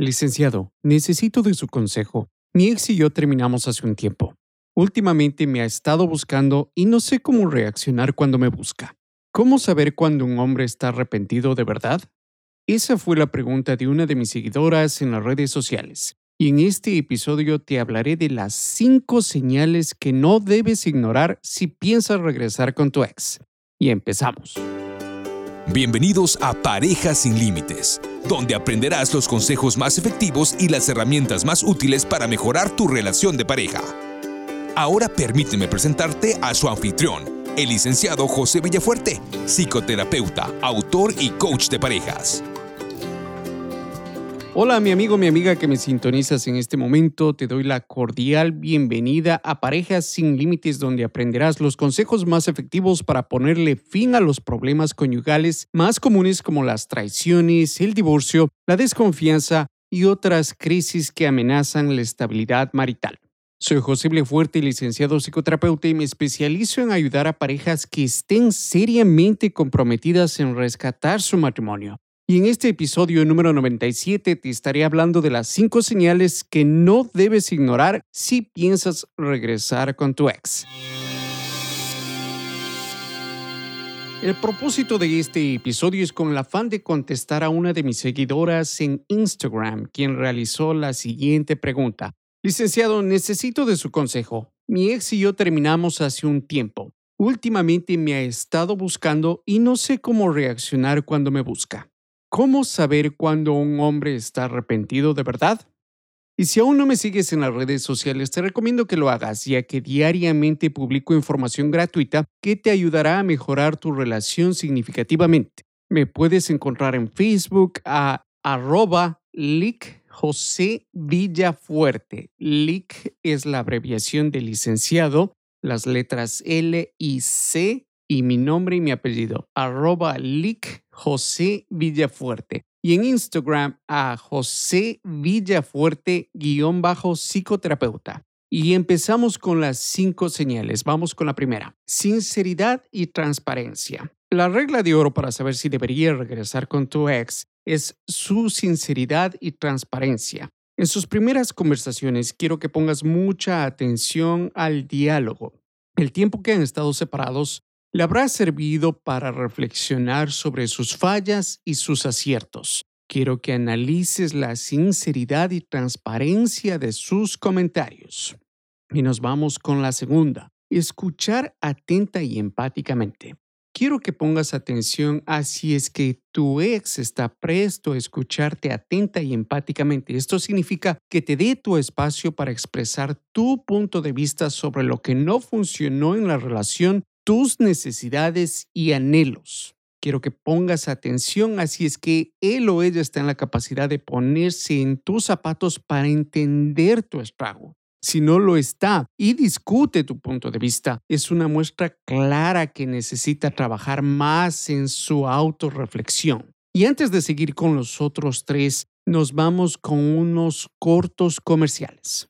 Licenciado, necesito de su consejo. Mi ex y yo terminamos hace un tiempo. Últimamente me ha estado buscando y no sé cómo reaccionar cuando me busca. ¿Cómo saber cuando un hombre está arrepentido de verdad? Esa fue la pregunta de una de mis seguidoras en las redes sociales. Y en este episodio te hablaré de las 5 señales que no debes ignorar si piensas regresar con tu ex. Y empezamos. Bienvenidos a Parejas sin Límites, donde aprenderás los consejos más efectivos y las herramientas más útiles para mejorar tu relación de pareja. Ahora permíteme presentarte a su anfitrión, el licenciado José Villafuerte, psicoterapeuta, autor y coach de parejas. Hola mi amigo, mi amiga que me sintonizas en este momento, te doy la cordial bienvenida a Parejas sin Límites donde aprenderás los consejos más efectivos para ponerle fin a los problemas conyugales más comunes como las traiciones, el divorcio, la desconfianza y otras crisis que amenazan la estabilidad marital. Soy José Fuerte, licenciado psicoterapeuta y me especializo en ayudar a parejas que estén seriamente comprometidas en rescatar su matrimonio y en este episodio número 97 te estaré hablando de las 5 señales que no debes ignorar si piensas regresar con tu ex. El propósito de este episodio es con el afán de contestar a una de mis seguidoras en Instagram, quien realizó la siguiente pregunta. Licenciado, necesito de su consejo. Mi ex y yo terminamos hace un tiempo. Últimamente me ha estado buscando y no sé cómo reaccionar cuando me busca. ¿Cómo saber cuando un hombre está arrepentido de verdad? Y si aún no me sigues en las redes sociales, te recomiendo que lo hagas, ya que diariamente publico información gratuita que te ayudará a mejorar tu relación significativamente. Me puedes encontrar en Facebook a arroba lic José Villafuerte. LIC es la abreviación de licenciado, las letras L y C y mi nombre y mi apellido, arroba lic José Villafuerte. Y en Instagram a José Villafuerte guion bajo psicoterapeuta. Y empezamos con las cinco señales. Vamos con la primera. Sinceridad y transparencia. La regla de oro para saber si deberías regresar con tu ex es su sinceridad y transparencia. En sus primeras conversaciones quiero que pongas mucha atención al diálogo. El tiempo que han estado separados le habrá servido para reflexionar sobre sus fallas y sus aciertos. Quiero que analices la sinceridad y transparencia de sus comentarios. Y nos vamos con la segunda, escuchar atenta y empáticamente. Quiero que pongas atención a si es que tu ex está presto a escucharte atenta y empáticamente. Esto significa que te dé tu espacio para expresar tu punto de vista sobre lo que no funcionó en la relación tus necesidades y anhelos. Quiero que pongas atención así es que él o ella está en la capacidad de ponerse en tus zapatos para entender tu estrago. Si no lo está y discute tu punto de vista, es una muestra clara que necesita trabajar más en su autorreflexión. Y antes de seguir con los otros tres, nos vamos con unos cortos comerciales.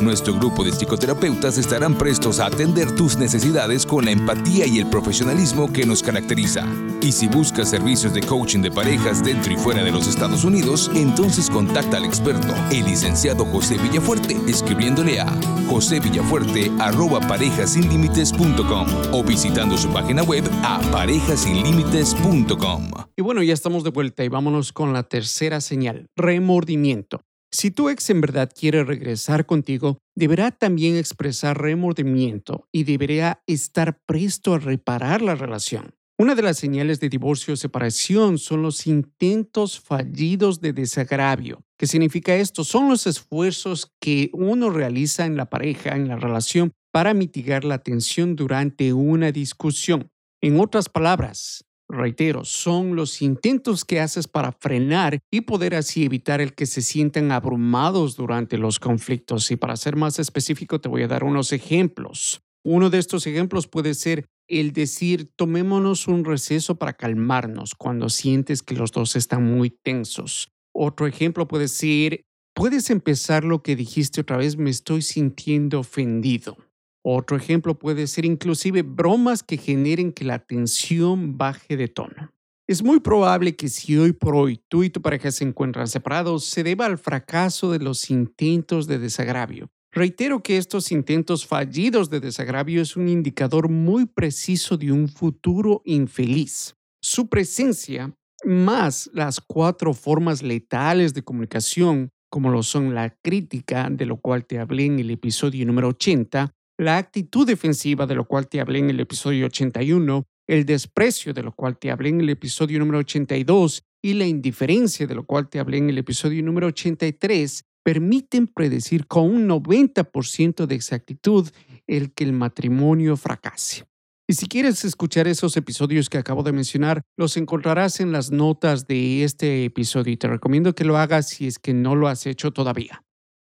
Nuestro grupo de psicoterapeutas estarán prestos a atender tus necesidades con la empatía y el profesionalismo que nos caracteriza. Y si buscas servicios de coaching de parejas dentro y fuera de los Estados Unidos, entonces contacta al experto, el licenciado José Villafuerte, escribiéndole a josevillafuerte@parejasinlimites.com o visitando su página web a parejasinlimites.com. Y bueno, ya estamos de vuelta y vámonos con la tercera señal, remordimiento. Si tu ex en verdad quiere regresar contigo, deberá también expresar remordimiento y deberá estar presto a reparar la relación. Una de las señales de divorcio o separación son los intentos fallidos de desagravio. ¿Qué significa esto? Son los esfuerzos que uno realiza en la pareja, en la relación, para mitigar la tensión durante una discusión. En otras palabras, reitero, son los intentos que haces para frenar y poder así evitar el que se sientan abrumados durante los conflictos. Y para ser más específico, te voy a dar unos ejemplos. Uno de estos ejemplos puede ser el decir tomémonos un receso para calmarnos cuando sientes que los dos están muy tensos. Otro ejemplo puede ser puedes empezar lo que dijiste otra vez me estoy sintiendo ofendido. Otro ejemplo puede ser inclusive bromas que generen que la tensión baje de tono. Es muy probable que si hoy por hoy tú y tu pareja se encuentran separados, se deba al fracaso de los intentos de desagravio. Reitero que estos intentos fallidos de desagravio es un indicador muy preciso de un futuro infeliz. Su presencia, más las cuatro formas letales de comunicación, como lo son la crítica, de lo cual te hablé en el episodio número 80, la actitud defensiva, de lo cual te hablé en el episodio 81, el desprecio, de lo cual te hablé en el episodio número 82, y la indiferencia, de lo cual te hablé en el episodio número 83, permiten predecir con un 90% de exactitud el que el matrimonio fracase. Y si quieres escuchar esos episodios que acabo de mencionar, los encontrarás en las notas de este episodio y te recomiendo que lo hagas si es que no lo has hecho todavía.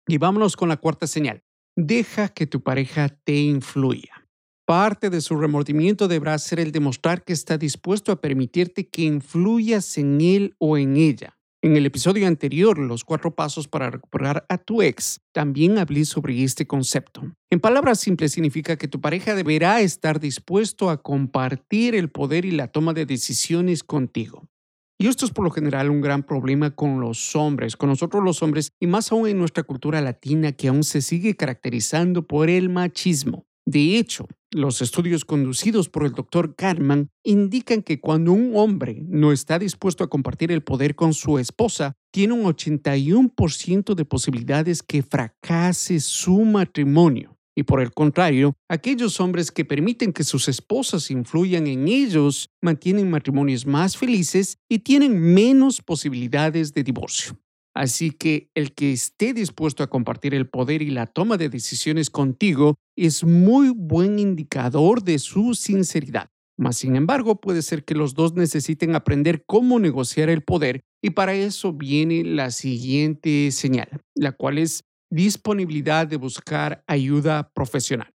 Y vámonos con la cuarta señal. Deja que tu pareja te influya. Parte de su remordimiento deberá ser el demostrar que está dispuesto a permitirte que influyas en él o en ella. En el episodio anterior, Los cuatro pasos para recuperar a tu ex, también hablé sobre este concepto. En palabras simples significa que tu pareja deberá estar dispuesto a compartir el poder y la toma de decisiones contigo. Y esto es por lo general un gran problema con los hombres, con nosotros los hombres, y más aún en nuestra cultura latina que aún se sigue caracterizando por el machismo. De hecho, los estudios conducidos por el doctor Kahneman indican que cuando un hombre no está dispuesto a compartir el poder con su esposa, tiene un 81% de posibilidades que fracase su matrimonio. Y por el contrario, aquellos hombres que permiten que sus esposas influyan en ellos mantienen matrimonios más felices y tienen menos posibilidades de divorcio. Así que el que esté dispuesto a compartir el poder y la toma de decisiones contigo es muy buen indicador de su sinceridad. Mas, sin embargo, puede ser que los dos necesiten aprender cómo negociar el poder y para eso viene la siguiente señal, la cual es disponibilidad de buscar ayuda profesional.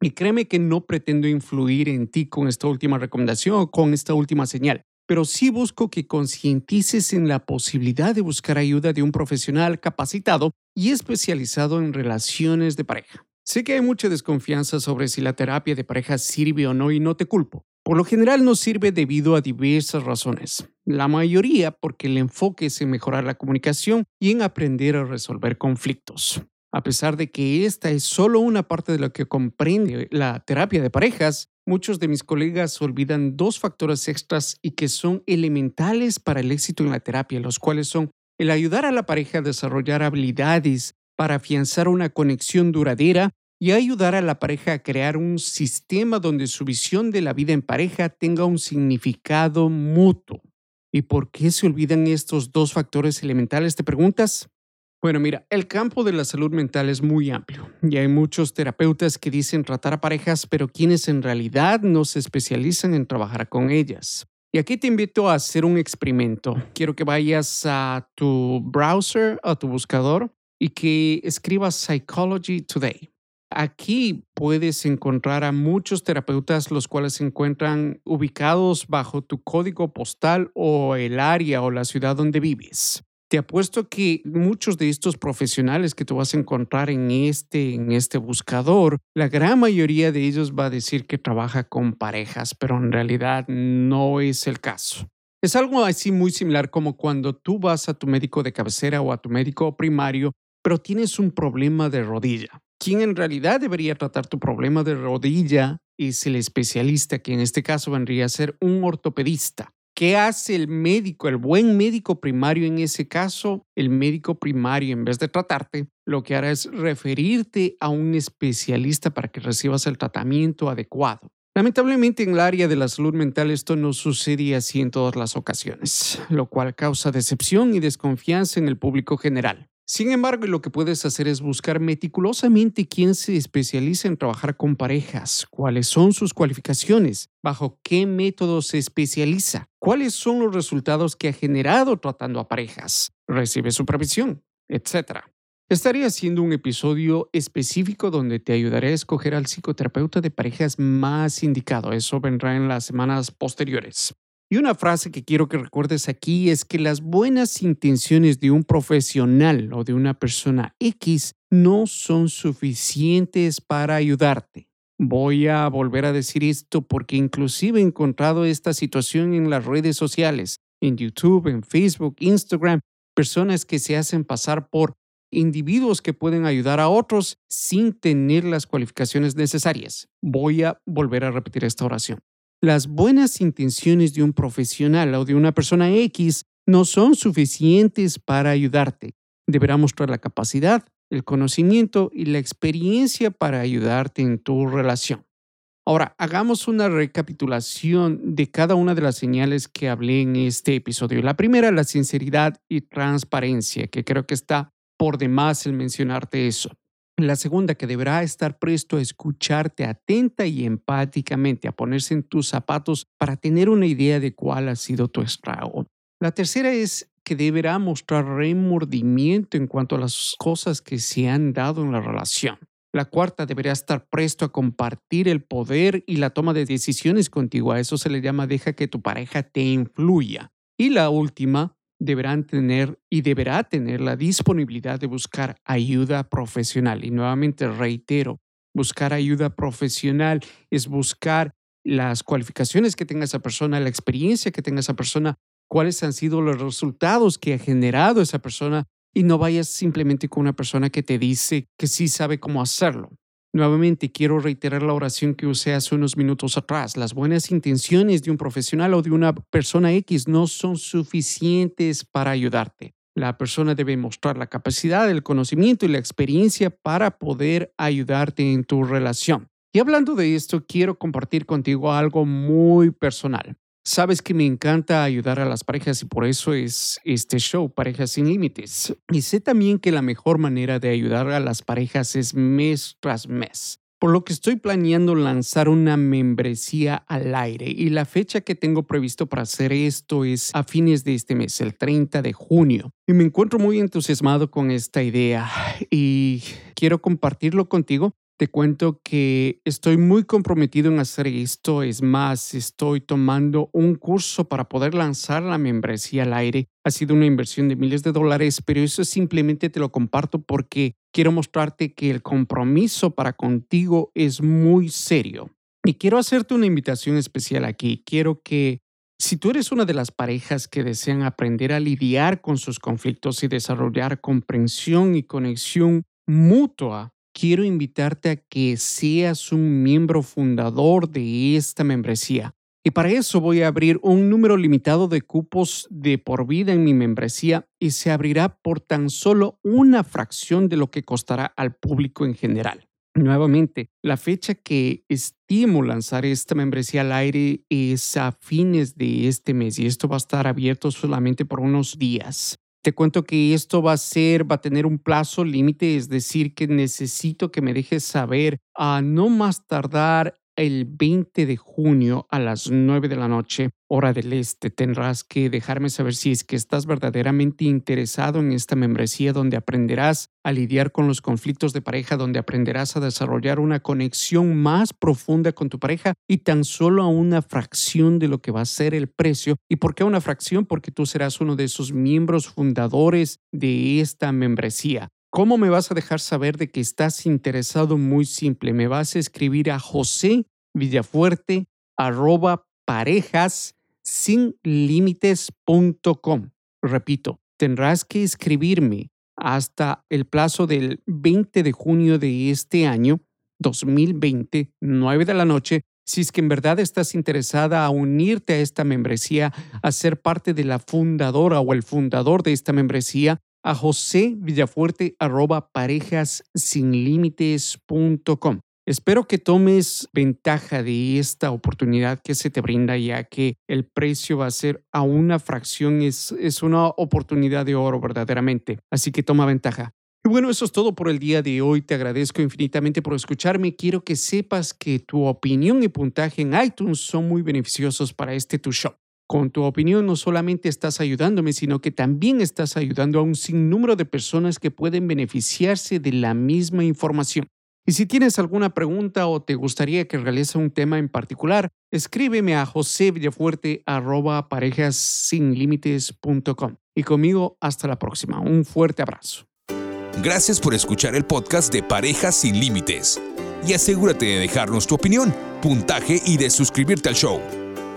Y créeme que no pretendo influir en ti con esta última recomendación o con esta última señal, pero sí busco que concientices en la posibilidad de buscar ayuda de un profesional capacitado y especializado en relaciones de pareja. Sé que hay mucha desconfianza sobre si la terapia de pareja sirve o no y no te culpo. Por lo general no sirve debido a diversas razones. La mayoría porque el enfoque es en mejorar la comunicación y en aprender a resolver conflictos. A pesar de que esta es solo una parte de lo que comprende la terapia de parejas, muchos de mis colegas olvidan dos factores extras y que son elementales para el éxito en la terapia, los cuales son el ayudar a la pareja a desarrollar habilidades para afianzar una conexión duradera y ayudar a la pareja a crear un sistema donde su visión de la vida en pareja tenga un significado mutuo. ¿Y por qué se olvidan estos dos factores elementales? ¿Te preguntas? Bueno, mira, el campo de la salud mental es muy amplio y hay muchos terapeutas que dicen tratar a parejas, pero quienes en realidad no se especializan en trabajar con ellas. Y aquí te invito a hacer un experimento. Quiero que vayas a tu browser, a tu buscador y que escribas Psychology Today. Aquí puedes encontrar a muchos terapeutas los cuales se encuentran ubicados bajo tu código postal o el área o la ciudad donde vives. Te apuesto que muchos de estos profesionales que tú vas a encontrar en este, en este buscador, la gran mayoría de ellos va a decir que trabaja con parejas, pero en realidad no es el caso. Es algo así muy similar como cuando tú vas a tu médico de cabecera o a tu médico primario, pero tienes un problema de rodilla. Quien en realidad debería tratar tu problema de rodilla es el especialista, que en este caso vendría a ser un ortopedista. ¿Qué hace el médico, el buen médico primario en ese caso? El médico primario, en vez de tratarte, lo que hará es referirte a un especialista para que recibas el tratamiento adecuado. Lamentablemente en el área de la salud mental esto no sucede así en todas las ocasiones, lo cual causa decepción y desconfianza en el público general. Sin embargo, lo que puedes hacer es buscar meticulosamente quién se especializa en trabajar con parejas, cuáles son sus cualificaciones, bajo qué método se especializa, cuáles son los resultados que ha generado tratando a parejas, recibe supervisión, etc. Estaré haciendo un episodio específico donde te ayudaré a escoger al psicoterapeuta de parejas más indicado. Eso vendrá en las semanas posteriores. Y una frase que quiero que recuerdes aquí es que las buenas intenciones de un profesional o de una persona X no son suficientes para ayudarte. Voy a volver a decir esto porque inclusive he encontrado esta situación en las redes sociales, en YouTube, en Facebook, Instagram, personas que se hacen pasar por individuos que pueden ayudar a otros sin tener las cualificaciones necesarias. Voy a volver a repetir esta oración. Las buenas intenciones de un profesional o de una persona X no son suficientes para ayudarte. Deberá mostrar la capacidad, el conocimiento y la experiencia para ayudarte en tu relación. Ahora, hagamos una recapitulación de cada una de las señales que hablé en este episodio. La primera, la sinceridad y transparencia, que creo que está por demás el mencionarte eso. La segunda, que deberá estar presto a escucharte atenta y empáticamente, a ponerse en tus zapatos para tener una idea de cuál ha sido tu estrago. La tercera es que deberá mostrar remordimiento en cuanto a las cosas que se han dado en la relación. La cuarta deberá estar presto a compartir el poder y la toma de decisiones contigo. A eso se le llama deja que tu pareja te influya. Y la última, deberán tener y deberá tener la disponibilidad de buscar ayuda profesional. Y nuevamente reitero, buscar ayuda profesional es buscar las cualificaciones que tenga esa persona, la experiencia que tenga esa persona, cuáles han sido los resultados que ha generado esa persona y no vayas simplemente con una persona que te dice que sí sabe cómo hacerlo. Nuevamente quiero reiterar la oración que usé hace unos minutos atrás. Las buenas intenciones de un profesional o de una persona X no son suficientes para ayudarte. La persona debe mostrar la capacidad, el conocimiento y la experiencia para poder ayudarte en tu relación. Y hablando de esto, quiero compartir contigo algo muy personal. Sabes que me encanta ayudar a las parejas y por eso es este show, Parejas sin Límites. Y sé también que la mejor manera de ayudar a las parejas es mes tras mes. Por lo que estoy planeando lanzar una membresía al aire y la fecha que tengo previsto para hacer esto es a fines de este mes, el 30 de junio. Y me encuentro muy entusiasmado con esta idea y quiero compartirlo contigo te cuento que estoy muy comprometido en hacer esto. Es más, estoy tomando un curso para poder lanzar la membresía al aire. Ha sido una inversión de miles de dólares, pero eso simplemente te lo comparto porque quiero mostrarte que el compromiso para contigo es muy serio. Y quiero hacerte una invitación especial aquí. Quiero que si tú eres una de las parejas que desean aprender a lidiar con sus conflictos y desarrollar comprensión y conexión mutua quiero invitarte a que seas un miembro fundador de esta membresía. Y para eso voy a abrir un número limitado de cupos de por vida en mi membresía y se abrirá por tan solo una fracción de lo que costará al público en general. Nuevamente, la fecha que estimo lanzar esta membresía al aire es a fines de este mes y esto va a estar abierto solamente por unos días. Te cuento que esto va a ser, va a tener un plazo límite, es decir, que necesito que me dejes saber a no más tardar el 20 de junio a las 9 de la noche, hora del este. Tendrás que dejarme saber si es que estás verdaderamente interesado en esta membresía donde aprenderás a lidiar con los conflictos de pareja, donde aprenderás a desarrollar una conexión más profunda con tu pareja y tan solo a una fracción de lo que va a ser el precio. ¿Y por qué una fracción? Porque tú serás uno de esos miembros fundadores de esta membresía. ¿Cómo me vas a dejar saber de que estás interesado? Muy simple, me vas a escribir a José Villafuerte arroba parejas sin límites.com. Repito, tendrás que escribirme hasta el plazo del 20 de junio de este año 2020, 9 de la noche, si es que en verdad estás interesada a unirte a esta membresía, a ser parte de la fundadora o el fundador de esta membresía, a José Villafuerte arroba parejasinlímites.com. Espero que tomes ventaja de esta oportunidad que se te brinda, ya que el precio va a ser a una fracción, es, es una oportunidad de oro verdaderamente. Así que toma ventaja. Y bueno, eso es todo por el día de hoy. Te agradezco infinitamente por escucharme. Quiero que sepas que tu opinión y puntaje en iTunes son muy beneficiosos para este tu show. Con tu opinión no solamente estás ayudándome, sino que también estás ayudando a un sinnúmero de personas que pueden beneficiarse de la misma información. Y si tienes alguna pregunta o te gustaría que realice un tema en particular, escríbeme a josevillafuerte.parejasinlímites.com. Y conmigo hasta la próxima. Un fuerte abrazo. Gracias por escuchar el podcast de Parejas sin Límites. Y asegúrate de dejarnos tu opinión, puntaje y de suscribirte al show.